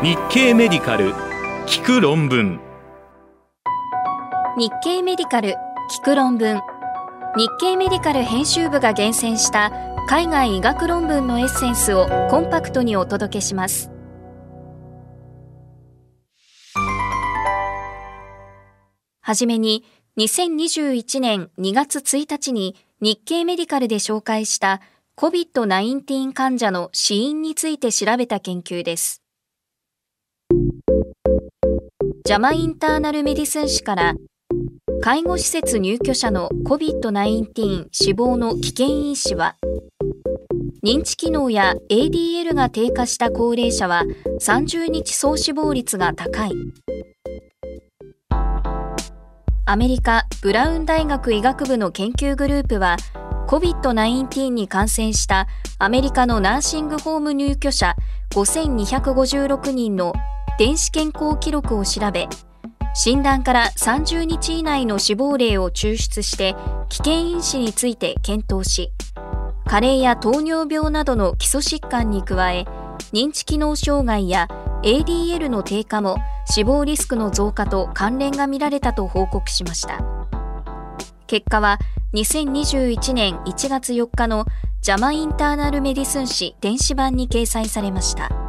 日経メディカル聞く論文。日経メディカル聞く論文。日経メディカル編集部が厳選した海外医学論文のエッセンスをコンパクトにお届けします。はじめに2021年2月1日に日経メディカルで紹介した COVID-19 患者の死因について調べた研究です。ジャマインターナルメディスン誌から介護施設入居者の COVID-19 死亡の危険因子は？認知機能や ADL が低下した高齢者は30日総死亡率が高い。アメリカブラウン大学医学部の研究グループは COVID-19 に感染したアメリカのナーシングホーム入居者5256人の電子健康記録を調べ診断から30日以内の死亡例を抽出して危険因子について検討し加齢や糖尿病などの基礎疾患に加え認知機能障害や ADL の低下も死亡リスクの増加と関連が見られたと報告しました。結果は2021年1月4日のジャマインターナルメディスン誌電子版に掲載されました。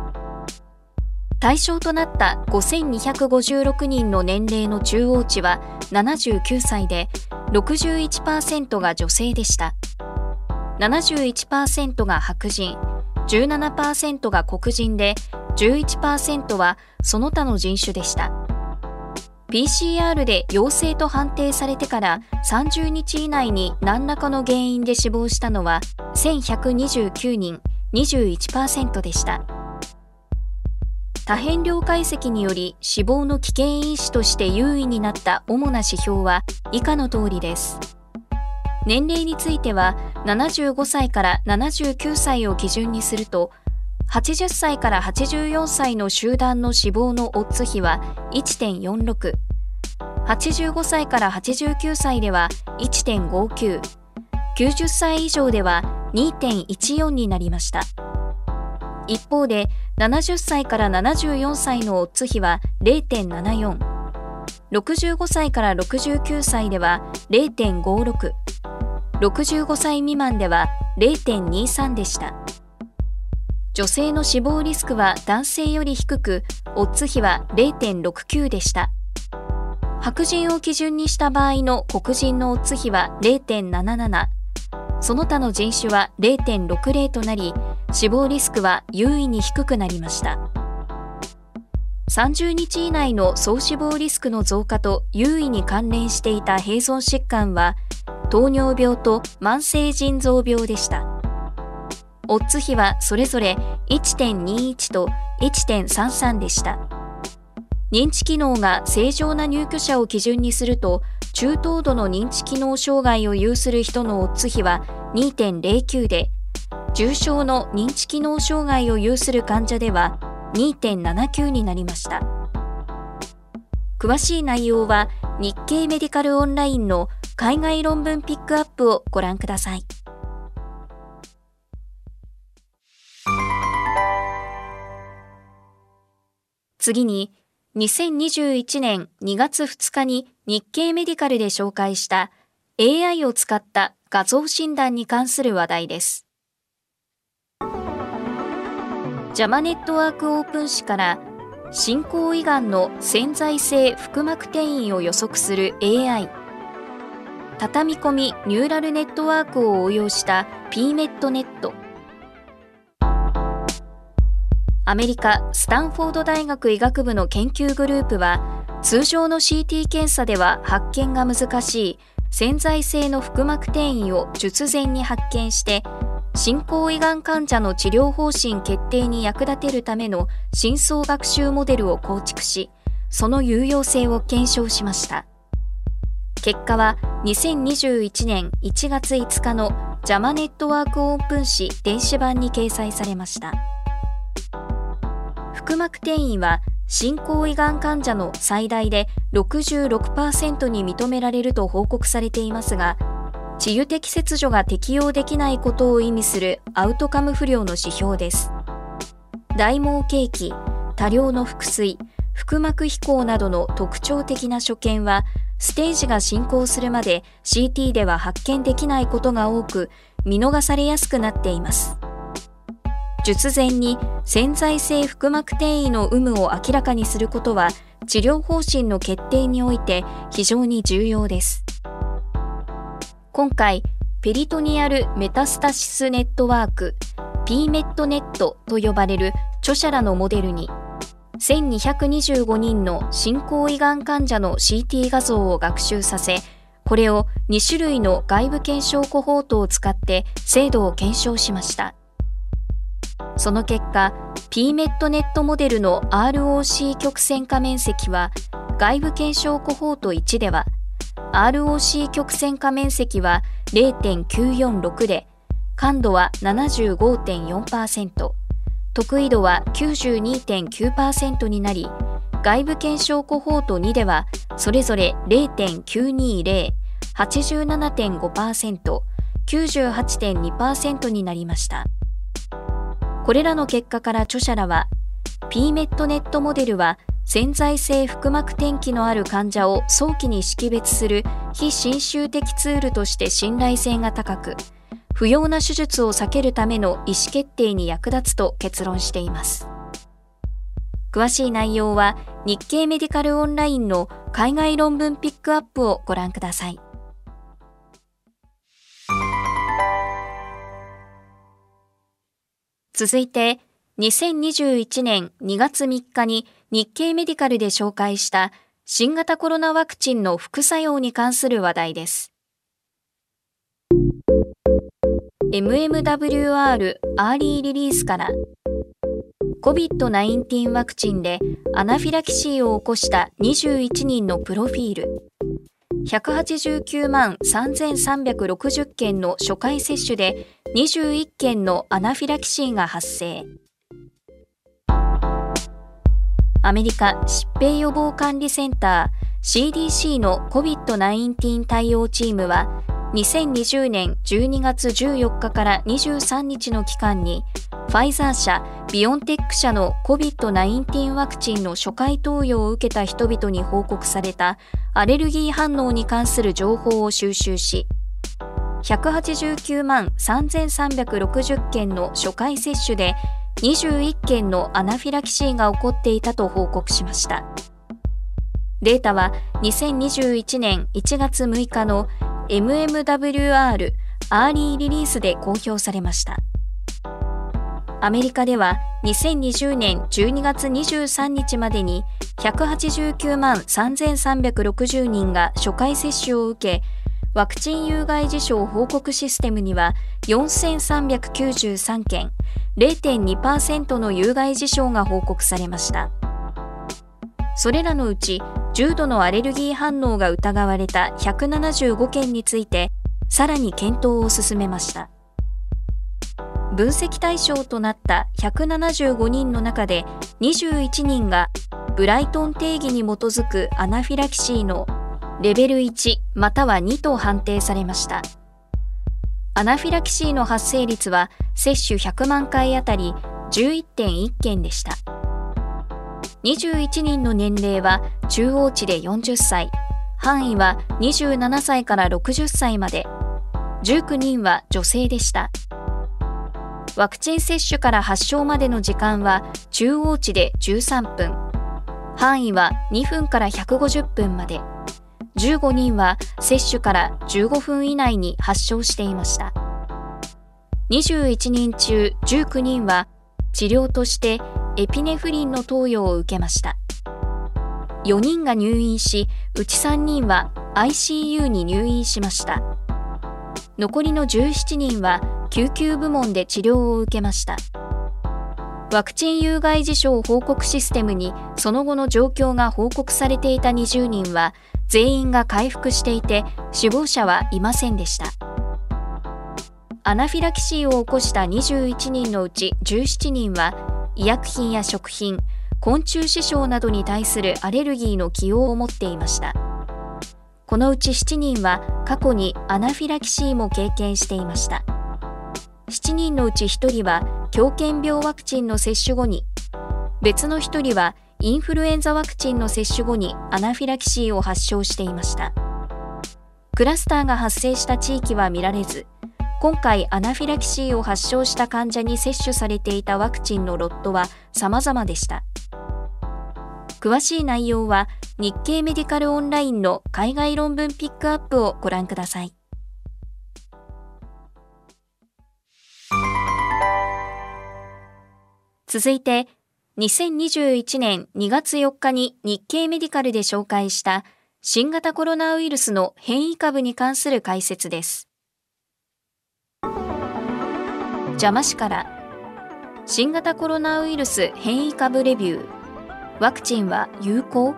対象となった5256人の年齢の中央値は79歳で61%が女性でした。71%が白人17%が黒人で11%はその他の人種でした。PCR で陽性と判定されてから30日以内に何らかの原因で死亡したのは1129人21%でした。多変量解析により死亡の危険因子として優位になった主な指標は以下の通りです。年齢については75歳から79歳を基準にすると80歳から84歳の集団の死亡のオッズ比は1.46 85歳から89歳では1.59 90歳以上では2.14になりました一方で70歳から74歳のオッズ比は0.74 65歳から69歳では0.56 65歳未満では0.23でした。女性の死亡リスクは男性より低くオッズ比は0.69でした。白人を基準にした場合の黒人のオッズ比は0.77その他の人種は0.60となり死亡リスクは優位に低くなりました。30日以内の総死亡リスクの増加と優位に関連していた併存疾患は糖尿病と慢性腎臓病でした。オッズ比はそれぞれ1.21と1.33でした。認知機能が正常な入居者を基準にすると中等度の認知機能障害を有する人のオッズ比は2.09で重症の認知機能障害を有する患者では2.79になりました詳しい内容は日経メディカルオンラインの海外論文ピックアップをご覧ください次に2021年2月2日に日経メディカルで紹介した AI を使った画像診断に関する話題です。ジャマネットワークオープン誌から進行胃がんの潜在性腹膜転移を予測する AI 畳み込みニューラルネットワークを応用した PMET ネット。アメリカスタンフォード大学医学部の研究グループは通常の CT 検査では発見が難しい潜在性の腹膜転移を術前に発見して進行胃がん患者の治療方針決定に役立てるための深層学習モデルを構築しその有用性を検証しました。結果は2021年1月5日のジャマネットワークオープン誌電子版に掲載されました。腹膜転移は進行胃がん患者の最大で66%に認められると報告されていますが治癒的切除が適用できないことを意味するアウトカム不良の指標です大毛景気多量の腹水、腹膜飛行などの特徴的な所見は、ステージが進行するまで CT では発見できないことが多く、見逃されやすくなっています。術前に潜在性腹膜転移の有無を明らかにすることは、治療方針の決定において非常に重要です。今回、ペリトニアルメタスタシスネットワーク PMET ネットと呼ばれる著者らのモデルに1225人の進行胃がん患者の CT 画像を学習させこれを2種類の外部検証コホートを使って精度を検証しました。その結果 PMET ネットモデルの ROC 曲線化面積は外部検証コホート1では ROC 曲線化面積は0.946で感度は75.4%得意度は92.9%になり外部検証コホート2ではそれぞれ0.920、87.5%、98.2%になりました。これらの結果から著者らは PMET ネットモデルは潜在性腹膜転機のある患者を早期に識別する非侵襲的ツールとして信頼性が高く、不要な手術を避けるための意思決定に役立つと結論しています。詳しい内容は日経メディカルオンラインの海外論文ピックアップをご覧ください。続いて、2021年2月3日に日経メディカルで紹介した新型コロナワクチンの副作用に関する話題です。MMWR アーリーリリースから COVID-19 ワクチンでアナフィラキシーを起こした21人のプロフィール189万3360件の初回接種で21件のアナフィラキシーが発生アメリカ疾病予防管理センター CDC の COVID-19 対応チームは2020年12月14日から23日の期間にファイザー社、ビオンテック社の COVID-19 ワクチンの初回投与を受けた人々に報告されたアレルギー反応に関する情報を収集し、189万3360件の初回接種で21件のアナフィラキシーが起こっていたと報告しました。データは2021年1月6日の MMWR アーリーリリースで公表されました。アメリカでは2020年12月23日までに189万3360人が初回接種を受け、ワクチン有害事象報告システムには4393件、0.2%の有害事象が報告されました。それらのうち、重度のアレルギー反応が疑われた175件について、さらに検討を進めました。分析対象となった175人の中で21人がブライトン定義に基づくアナフィラキシーのレベル1または2と判定されました。アナフィラキシーの発生率は接種100万回あたり11.1件でした。21人の年齢は中央値で40歳、範囲は27歳から60歳まで、19人は女性でした。ワクチン接種から発症までの時間は中央値で13分、範囲は2分から150分まで、15人は接種から15分以内に発症していました。21人中19人は治療としてエピネフリンの投与を受けました。4人が入院し、うち3人は ICU に入院しました。残りの17人は救急部門で治療を受けました。ワクチン有害事象報告システムにその後の状況が報告されていた20人は全員が回復していて死亡者はいませんでした。アナフィラキシーを起こした21人のうち17人は医薬品や食品、昆虫死傷などに対するアレルギーの既往を持っていました。このうち7人は過去にアナフィラキシーも経験していました。7人のうち1人は狂犬病ワクチンの接種後に別の1人はインフルエンザワクチンの接種後にアナフィラキシーを発症していました。クラスターが発生した地域は見られず今回アナフィラキシーを発症した患者に接種されていたワクチンのロットは様々でした。詳しい内容は日経メディカルオンラインの海外論文ピックアップをご覧ください。続いて2021年2月4日に日経メディカルで紹介した新型コロナウイルスの変異株に関する解説です。邪魔しから。新型コロナウイルス変異株レビュー。ワクチンは有効。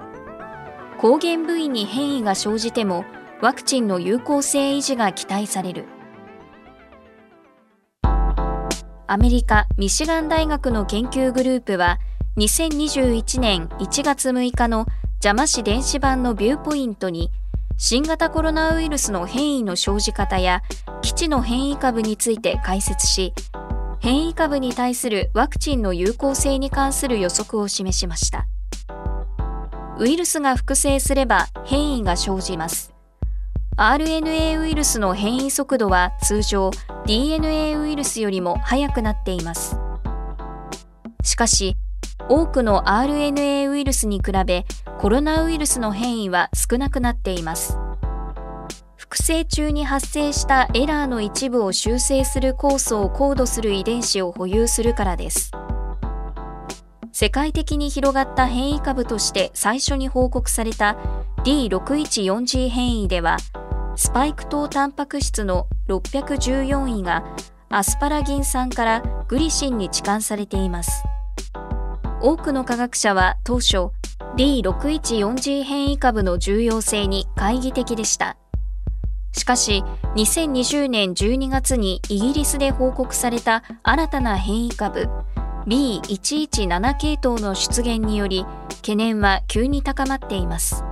抗原部位に変異が生じてもワクチンの有効性維持が期待される。アメリカ・ミシガン大学の研究グループは2021年1月6日の邪魔市電子版のビューポイントに新型コロナウイルスの変異の生じ方や基地の変異株について解説し変異株に対するワクチンの有効性に関する予測を示しました。ウイルスが複製すれば変異が生じます。RNA ウイルスの変異速度は通常 DNA ウイルスよりも速くなっています。しかし多くの RNA ウイルスに比べコロナウイルスの変異は少なくなっています。複製中に発生したエラーの一部を修正する酵素をコードする遺伝子を保有するからです。世界的に広がった変異株として最初に報告された D614G 変異ではスパイク糖タンパク質の614位がアスパラギン酸からグリシンに置換されています。多くの科学者は当初 D614G 変異株の重要性に懐疑的でした。しかし、2020年12月にイギリスで報告された新たな変異株 B117 系統の出現により、懸念は急に高まっています。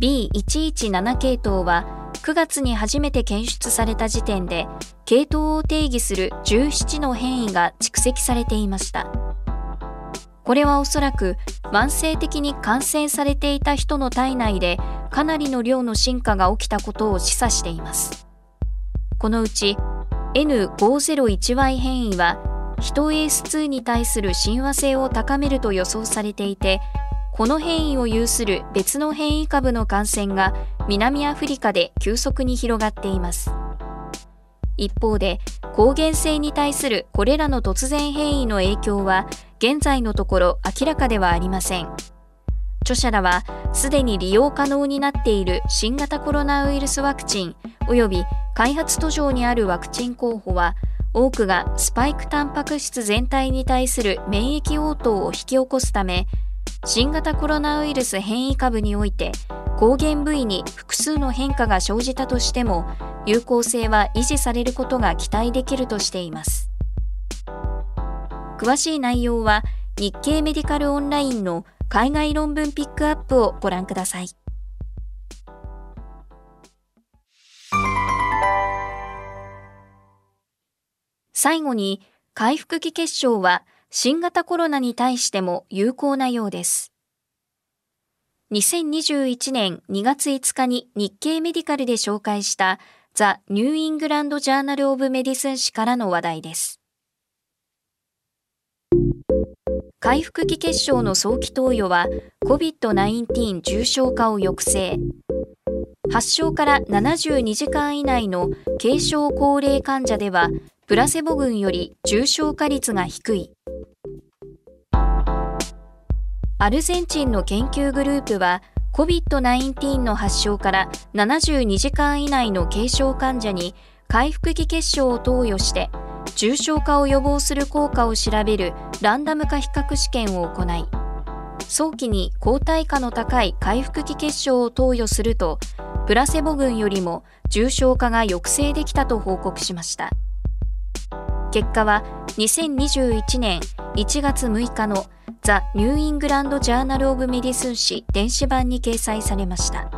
B117 系統は9月に初めて検出された時点で、系統を定義する17の変異が蓄積されていました。これはおそらく慢性的に感染されていた人の体内でかなりの量の進化が起きたことを示唆しています。このうち N501Y 変異はヒト AS2 に対する親和性を高めると予想されていてこの変異を有する別の変異株の感染が南アフリカで急速に広がっています。一方で抗原性に対するこれらの突然変異の影響は現在のところ明らかではありません著者らはすでに利用可能になっている新型コロナウイルスワクチン及び開発途上にあるワクチン候補は多くがスパイクタンパク質全体に対する免疫応答を引き起こすため新型コロナウイルス変異株において抗原部位に複数の変化が生じたとしても有効性は維持されることが期待できるとしています。詳しい内容は日経メディカルオンラインの海外論文ピックアップをご覧ください。最後に回復期血漿は新型コロナに対しても有効なようです。2021年2月5日に日経メディカルで紹介したザ・ニューイングランド・ジャーナル・オブ・メディスン誌からの話題です。回復期血漿の早期投与は COVID-19 重症化を抑制。発症から72時間以内の軽症高齢患者ではプラセボ群より重症化率が低い。アルゼンチンの研究グループは COVID-19 の発症から72時間以内の軽症患者に回復期結晶を投与して重症化を予防する効果を調べるランダム化比較試験を行い早期に抗体価の高い回復期結晶を投与するとプラセボ群よりも重症化が抑制できたと報告しました結果は2021年1月6日のザ・ニューイングランド・ジャーナル・オブ・メディスン誌電子版に掲載されました。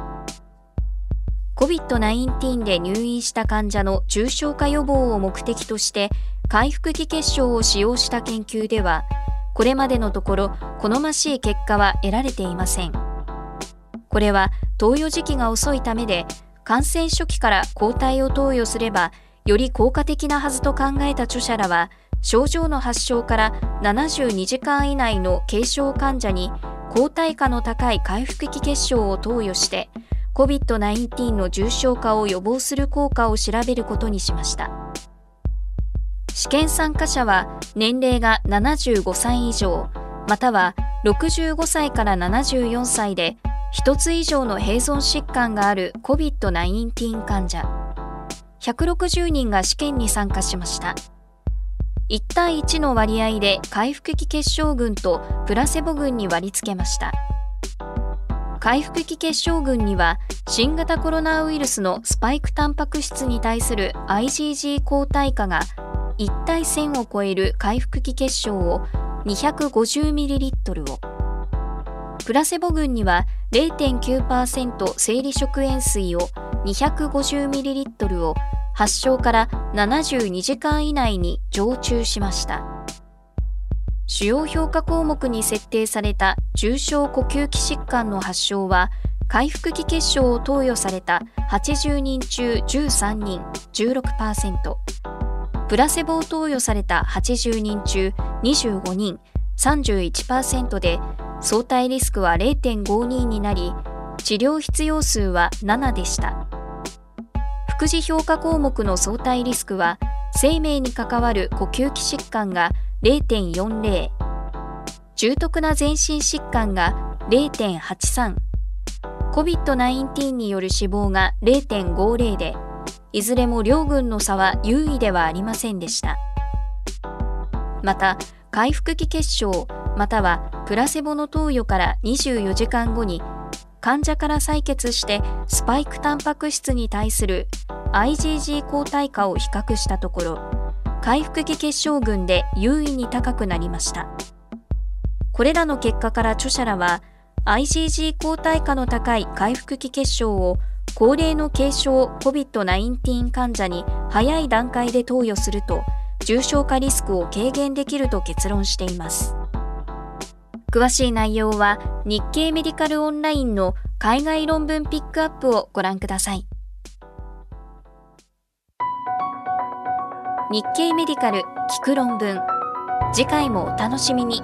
COVID-19 で入院した患者の重症化予防を目的として回復期血漿を使用した研究ではこれまでのところ好ましい結果は得られていませんこれは投与時期が遅いためで感染初期から抗体を投与すればより効果的なはずと考えた著者らは症状の発症から72時間以内の軽症患者に抗体価の高い回復期結晶を投与して COVID-19 の重症化を予防する効果を調べることにしました。試験参加者は年齢が75歳以上または65歳から74歳で1つ以上の併存疾患がある COVID-19 患者。160人が試験に参加しました。1対1の割合で回復期結晶群とプラセボ群に割り付けました。回復期結晶群には新型コロナウイルスのスパイクタンパク質に対する IgG 抗体価が1対1000を超える回復期結晶を 250ml を。プラセボ群には0.9%生理食塩水を 250ml を発症から72時間以内に常駐しました。主要評価項目に設定された重症呼吸器疾患の発症は回復期結晶を投与された80人中13人16%プラセボを投与された80人中25人31%で相対リスクは0.52になり治療必要数は7でした。副次評価項目の相対リスクは生命に関わる呼吸器疾患が0.40重篤な全身疾患が0.83 COVID-19 による死亡が0.50でいずれも両軍の差は優位ではありませんでした。また回復期結晶またはプラセボの投与から24時間後に患者から採血してスパイクタンパク質に対する IgG 抗体価を比較したところ回復期結晶群で優位に高くなりました。これらの結果から著者らは IgG 抗体価の高い回復期結晶を高齢の軽症 COVID-19 患者に早い段階で投与すると重症化リスクを軽減できると結論しています。詳しい内容は日経メディカルオンラインの海外論文ピックアップをご覧ください。日経メディカル聞く論文次回もお楽しみに。